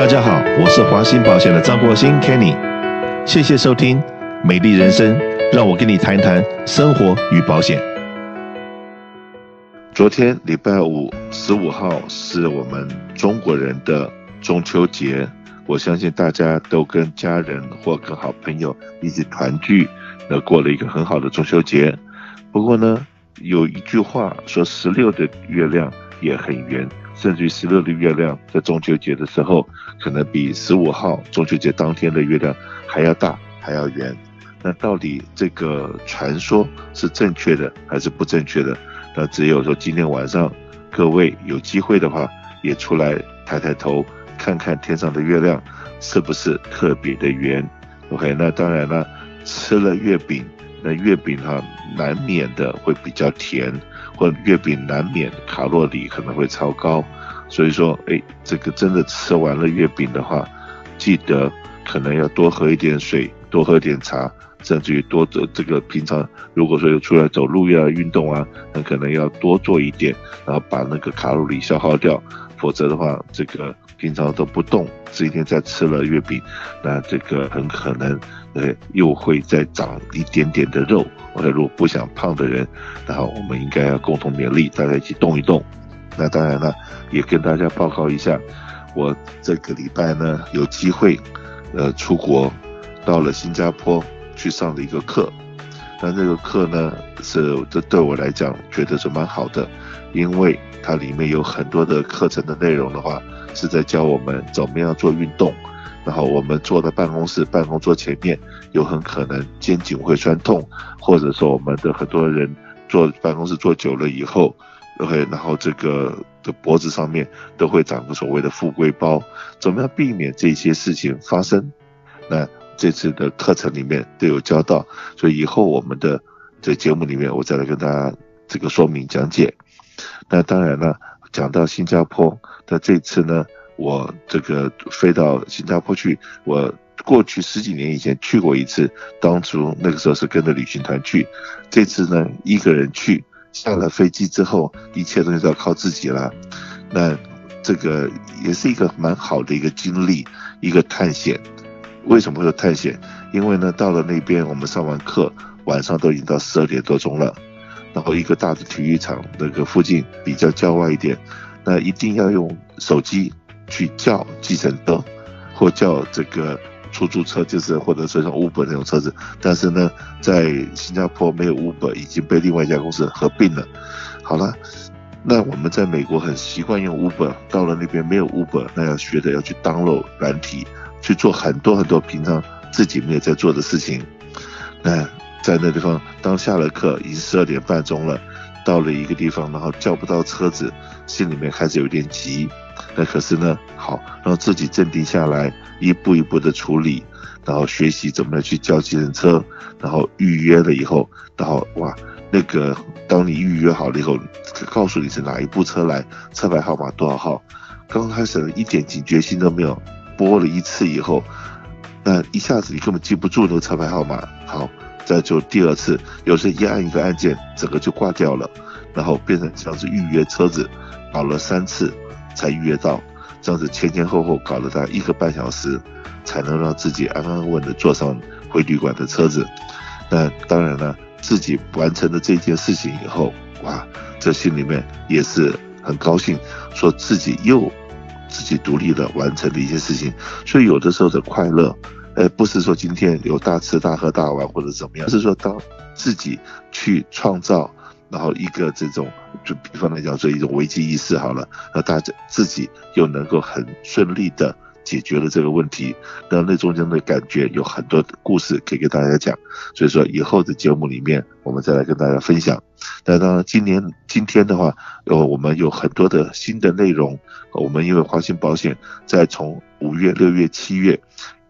大家好，我是华兴保险的张国兴 Kenny，谢谢收听美丽人生，让我跟你谈谈生活与保险。昨天礼拜五十五号是我们中国人的中秋节，我相信大家都跟家人或跟好朋友一起团聚，那，过了一个很好的中秋节。不过呢，有一句话说十六的月亮也很圆。甚至于十六的月亮在中秋节的时候，可能比十五号中秋节当天的月亮还要大，还要圆。那到底这个传说是正确的还是不正确的？那只有说今天晚上各位有机会的话，也出来抬抬头看看天上的月亮是不是特别的圆。OK，那当然了，吃了月饼，那月饼哈难免的会比较甜。或月饼难免卡路里可能会超高，所以说，哎，这个真的吃完了月饼的话，记得可能要多喝一点水，多喝点茶，甚至于多走这个平常如果说要出来走路呀、运动啊，那可能要多做一点，然后把那个卡路里消耗掉，否则的话，这个平常都不动，今天再吃了月饼，那这个很可能，呃，又会再长一点点的肉。我说，如果不想胖的人，然后我们应该要共同勉励，大家一起动一动。那当然了，也跟大家报告一下，我这个礼拜呢有机会，呃，出国到了新加坡去上了一个课。那这个课呢是这对我来讲觉得是蛮好的，因为它里面有很多的课程的内容的话，是在教我们怎么样做运动。然后我们坐在办公室，办公桌前面有很可能肩颈会酸痛，或者说我们的很多人坐办公室坐久了以后，OK，然后这个的脖子上面都会长个所谓的富贵包，怎么样避免这些事情发生？那这次的课程里面都有教到，所以以后我们的这节目里面我再来跟大家这个说明讲解。那当然了，讲到新加坡，那这次呢？我这个飞到新加坡去，我过去十几年以前去过一次，当初那个时候是跟着旅行团去，这次呢一个人去，下了飞机之后，一切东西都要靠自己了，那这个也是一个蛮好的一个经历，一个探险。为什么会有探险？因为呢到了那边，我们上完课，晚上都已经到十二点多钟了，然后一个大的体育场，那个附近比较郊外一点，那一定要用手机。去叫计程车，或叫这个出租车，就是或者说像 Uber 那种车子。但是呢，在新加坡没有 Uber，已经被另外一家公司合并了。好了，那我们在美国很习惯用 Uber，到了那边没有 Uber，那要学的要去 download 软体，去做很多很多平常自己没有在做的事情。那在那地方，当下了课，已经十二点半钟了，到了一个地方，然后叫不到车子，心里面开始有点急。那可是呢，好，让自己镇定下来，一步一步的处理，然后学习怎么样去叫计程车，然后预约了以后，然后哇，那个当你预约好了以后，告诉你是哪一部车来，车牌号码多少号，刚开始一点警觉心都没有，拨了一次以后，那一下子你根本记不住那个车牌号码，好，再就第二次，有时一按一个按键，整个就挂掉了，然后变成像是预约车子，搞了三次。才预约到，这样子前前后后搞了大概一个半小时，才能让自己安安稳稳的坐上回旅馆的车子。那当然了，自己完成了这件事情以后，哇，这心里面也是很高兴，说自己又自己独立的完成的一些事情。所以有的时候的快乐，呃，不是说今天有大吃大喝大玩或者怎么样，是说当自己去创造。然后一个这种，就比方来讲做一种危机意识好了，那大家自己又能够很顺利的解决了这个问题，那那中间的感觉有很多的故事可以给大家讲，所以说以后的节目里面我们再来跟大家分享。那当然今年今天的话，呃，我们有很多的新的内容，我们因为华信保险在从五月、六月、七月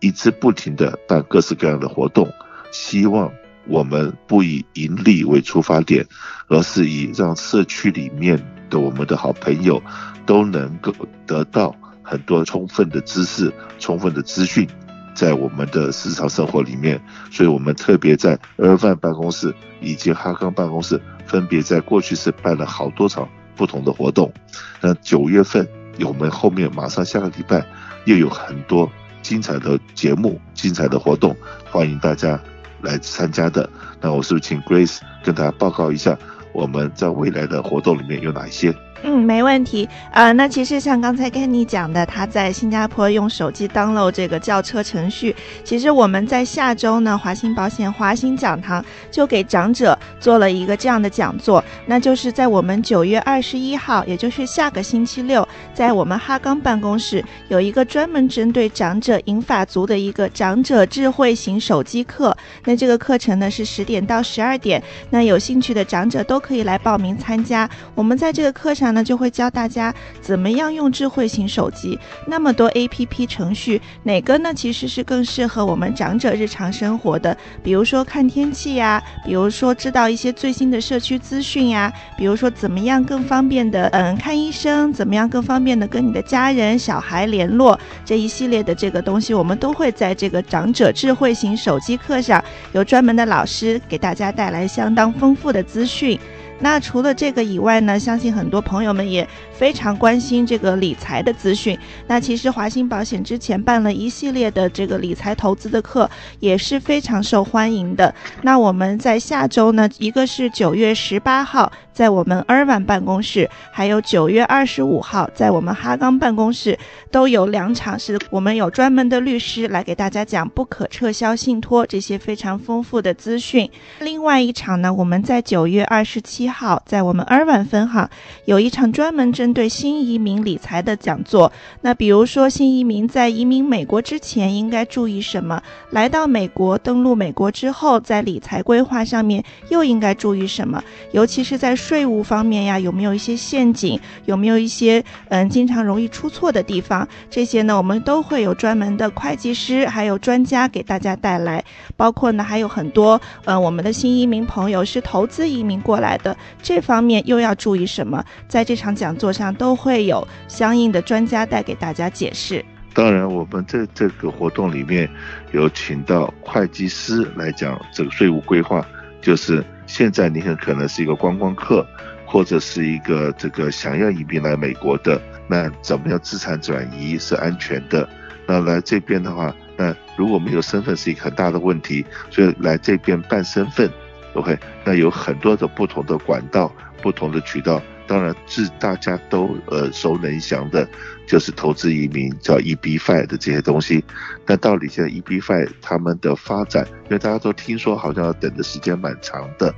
一直不停的办各式各样的活动，希望。我们不以盈利为出发点，而是以让社区里面的我们的好朋友都能够得到很多充分的知识、充分的资讯，在我们的日常生活里面。所以我们特别在尔湾办公室以及哈康办公室，分别在过去是办了好多场不同的活动。那九月份我们后面马上下个礼拜又有很多精彩的节目、精彩的活动，欢迎大家来参加的。那我是不是请 Grace 跟大家报告一下我们在未来的活动里面有哪一些？嗯，没问题。呃，那其实像刚才 Kenny 讲的，他在新加坡用手机 download 这个轿车程序。其实我们在下周呢，华兴保险华兴讲堂就给长者做了一个这样的讲座，那就是在我们九月二十一号，也就是下个星期六，在我们哈冈办公室有一个专门针对长者银发族的一个长者智慧型手机课。那这个课程呢是十点到十二点，那有兴趣的长者都可以来报名参加。我们在这个课上。那就会教大家怎么样用智慧型手机，那么多 APP 程序，哪个呢其实是更适合我们长者日常生活的？比如说看天气呀，比如说知道一些最新的社区资讯呀，比如说怎么样更方便的嗯看医生，怎么样更方便的跟你的家人小孩联络，这一系列的这个东西，我们都会在这个长者智慧型手机课上，有专门的老师给大家带来相当丰富的资讯。那除了这个以外呢，相信很多朋友们也非常关心这个理财的资讯。那其实华兴保险之前办了一系列的这个理财投资的课，也是非常受欢迎的。那我们在下周呢，一个是九月十八号在我们尔湾办公室，还有九月二十五号在我们哈刚办公室，都有两场，是我们有专门的律师来给大家讲不可撤销信托这些非常丰富的资讯。另外一场呢，我们在九月二十七。号，在我们尔湾分行有一场专门针对新移民理财的讲座。那比如说，新移民在移民美国之前应该注意什么？来到美国登陆美国之后，在理财规划上面又应该注意什么？尤其是在税务方面呀，有没有一些陷阱？有没有一些嗯经常容易出错的地方？这些呢，我们都会有专门的会计师还有专家给大家带来。包括呢，还有很多嗯我们的新移民朋友是投资移民过来的。这方面又要注意什么？在这场讲座上都会有相应的专家带给大家解释。当然，我们这这个活动里面有请到会计师来讲这个税务规划，就是现在你很可能是一个观光客，或者是一个这个想要移民来美国的，那怎么样资产转移是安全的？那来这边的话，那如果没有身份是一个很大的问题，所以来这边办身份。OK，那有很多的不同的管道，不同的渠道。当然，是大家都耳熟能详的，就是投资移民叫 EB-5 的这些东西。那到底现在 EB-5 他们的发展，因为大家都听说好像要等的时间蛮长的。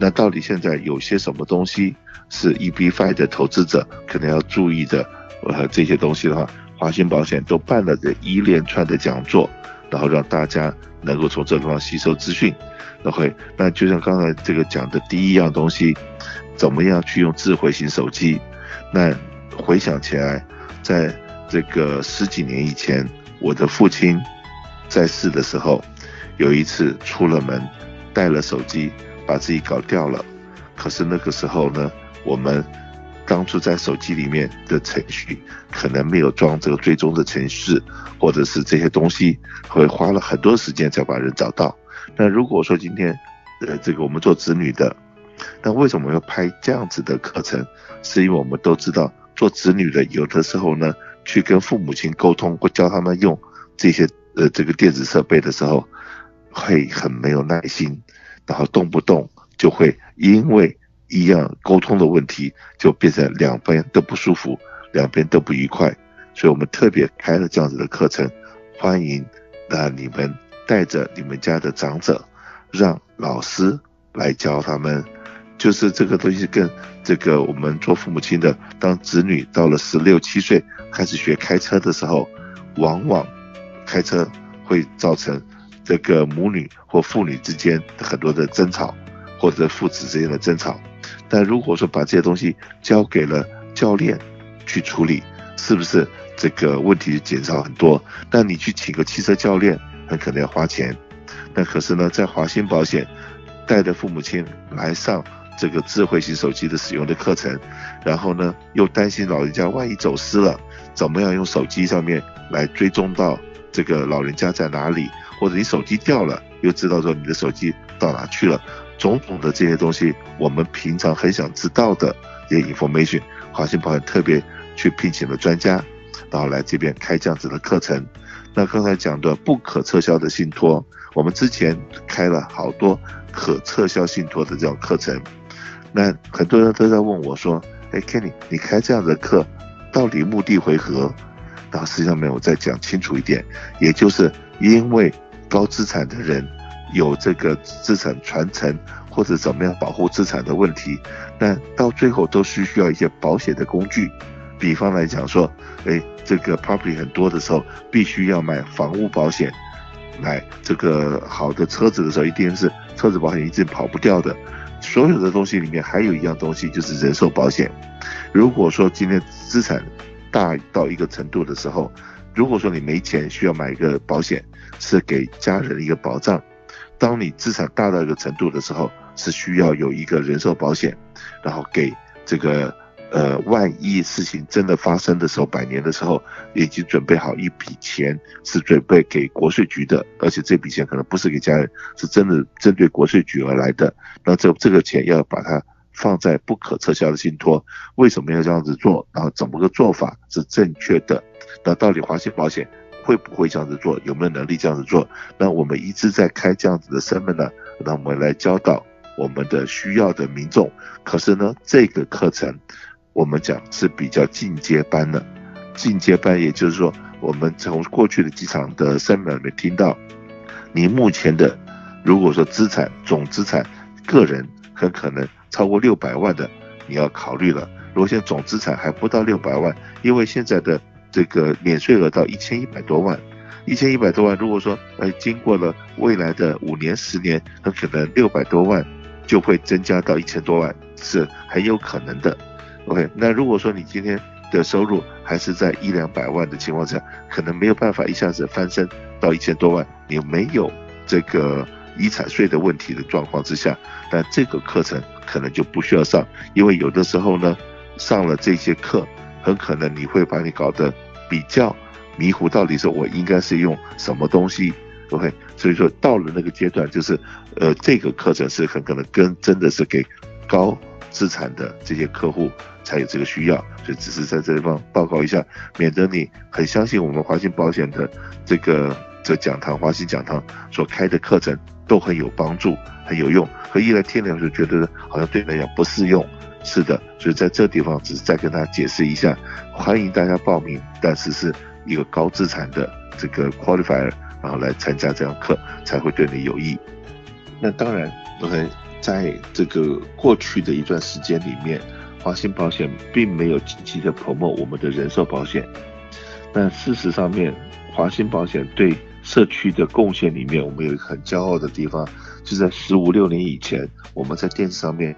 那到底现在有些什么东西是 EB-5 的投资者可能要注意的？呃，这些东西的话，华兴保险都办了这一连串的讲座，然后让大家能够从这地方吸收资讯。OK，那就像刚才这个讲的第一样东西，怎么样去用智慧型手机？那回想起来，在这个十几年以前，我的父亲在世的时候，有一次出了门，带了手机，把自己搞掉了。可是那个时候呢，我们当初在手机里面的程序可能没有装这个追踪的程序，或者是这些东西，会花了很多时间才把人找到。那如果说今天，呃，这个我们做子女的，那为什么要拍这样子的课程？是因为我们都知道，做子女的有的时候呢，去跟父母亲沟通或教他们用这些呃这个电子设备的时候，会很没有耐心，然后动不动就会因为一样沟通的问题，就变成两边都不舒服，两边都不愉快。所以我们特别开了这样子的课程，欢迎那你们。带着你们家的长者，让老师来教他们，就是这个东西跟这个我们做父母亲的，当子女到了十六七岁开始学开车的时候，往往开车会造成这个母女或父女之间很多的争吵，或者父子之间的争吵。但如果说把这些东西交给了教练去处理，是不是这个问题减少很多？那你去请个汽车教练。很可能要花钱，那可是呢，在华兴保险带着父母亲来上这个智慧型手机的使用的课程，然后呢，又担心老人家万一走失了，怎么样用手机上面来追踪到这个老人家在哪里，或者你手机掉了，又知道说你的手机到哪去了，种种的这些东西，我们平常很想知道的这些 information，华信保险特别去聘请了专家，然后来这边开这样子的课程。那刚才讲的不可撤销的信托，我们之前开了好多可撤销信托的这种课程。那很多人都在问我说：“哎，Kenny，你开这样的课，到底目的为何？”然后实际上面我再讲清楚一点，也就是因为高资产的人有这个资产传承或者怎么样保护资产的问题，那到最后都是需要一些保险的工具。比方来讲说，哎，这个 property 很多的时候，必须要买房屋保险，买这个好的车子的时候，一定是车子保险一定跑不掉的。所有的东西里面还有一样东西，就是人寿保险。如果说今天资产大到一个程度的时候，如果说你没钱需要买一个保险，是给家人一个保障；当你资产大到一个程度的时候，是需要有一个人寿保险，然后给这个。呃，万一事情真的发生的时候，百年的时候，已经准备好一笔钱，是准备给国税局的，而且这笔钱可能不是给家人，是真的针对国税局而来的。那这这个钱要把它放在不可撤销的信托，为什么要这样子做？然后怎么个做法是正确的？那到底华信保险会不会这样子做？有没有能力这样子做？那我们一直在开这样子的 seminar，那我们来教导我们的需要的民众。可是呢，这个课程。我们讲是比较进阶班的，进阶班也就是说，我们从过去的几场的 seminar 里面听到，你目前的如果说资产总资产个人很可能超过六百万的，你要考虑了。如果现在总资产还不到六百万，因为现在的这个免税额到一千一百多万，一千一百多万，如果说呃经过了未来的五年十年，很可能六百多万就会增加到一千多万，是很有可能的。OK，那如果说你今天的收入还是在一两百万的情况下，可能没有办法一下子翻身到一千多万，你没有这个遗产税的问题的状况之下，那这个课程可能就不需要上，因为有的时候呢，上了这些课，很可能你会把你搞得比较迷糊，到底是我应该是用什么东西？OK，所以说到了那个阶段，就是呃，这个课程是很可能跟真的是给高。资产的这些客户才有这个需要，所以只是在这地方报告一下，免得你很相信我们华信保险的这个这讲堂，华信讲堂所开的课程都很有帮助，很有用。可一来听了就觉得好像对你来讲不适用，是的。所以在这地方只是再跟大家解释一下，欢迎大家报名，但是是一个高资产的这个 qualifier，然后来参加这样课才会对你有益。那当然，OK。在这个过去的一段时间里面，华信保险并没有积极的 promote 我们的人寿保险。但事实上面，华信保险对社区的贡献里面，我们有一个很骄傲的地方，就在十五六年以前，我们在电视上面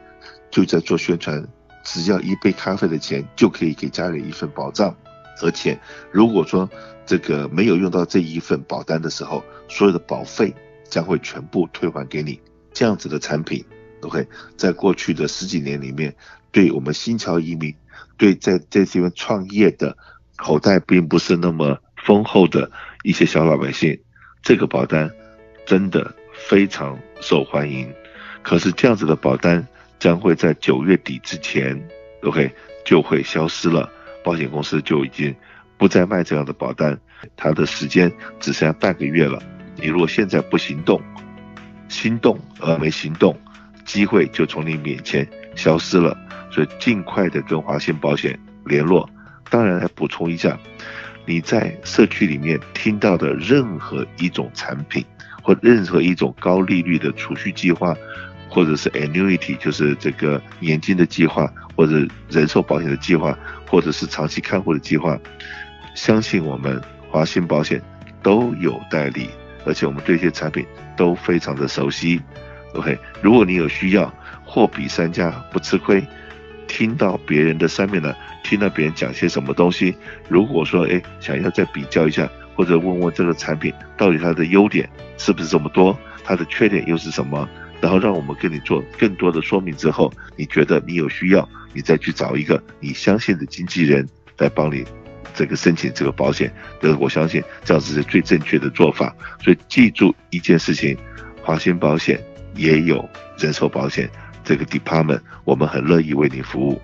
就在做宣传，只要一杯咖啡的钱就可以给家人一份保障，而且如果说这个没有用到这一份保单的时候，所有的保费将会全部退还给你，这样子的产品。OK，在过去的十几年里面，对我们新侨移民，对在在这边创业的口袋并不是那么丰厚的一些小老百姓，这个保单真的非常受欢迎。可是这样子的保单将会在九月底之前，OK 就会消失了，保险公司就已经不再卖这样的保单，它的时间只剩下半个月了。你如果现在不行动，心动而没行动。机会就从你面前消失了，所以尽快的跟华信保险联络。当然，还补充一下，你在社区里面听到的任何一种产品，或任何一种高利率的储蓄计划，或者是 annuity，就是这个年金的计划，或者人寿保险的计划，或者是长期看护的计划，相信我们华信保险都有代理，而且我们对这些产品都非常的熟悉。OK，如果你有需要，货比三家不吃亏。听到别人的上面呢，听到别人讲些什么东西，如果说哎想要再比较一下，或者问问这个产品到底它的优点是不是这么多，它的缺点又是什么，然后让我们跟你做更多的说明之后，你觉得你有需要，你再去找一个你相信的经纪人来帮你这个申请这个保险，这我相信这样子是最正确的做法。所以记住一件事情，华鑫保险。也有人寿保险这个 department，我们很乐意为您服务。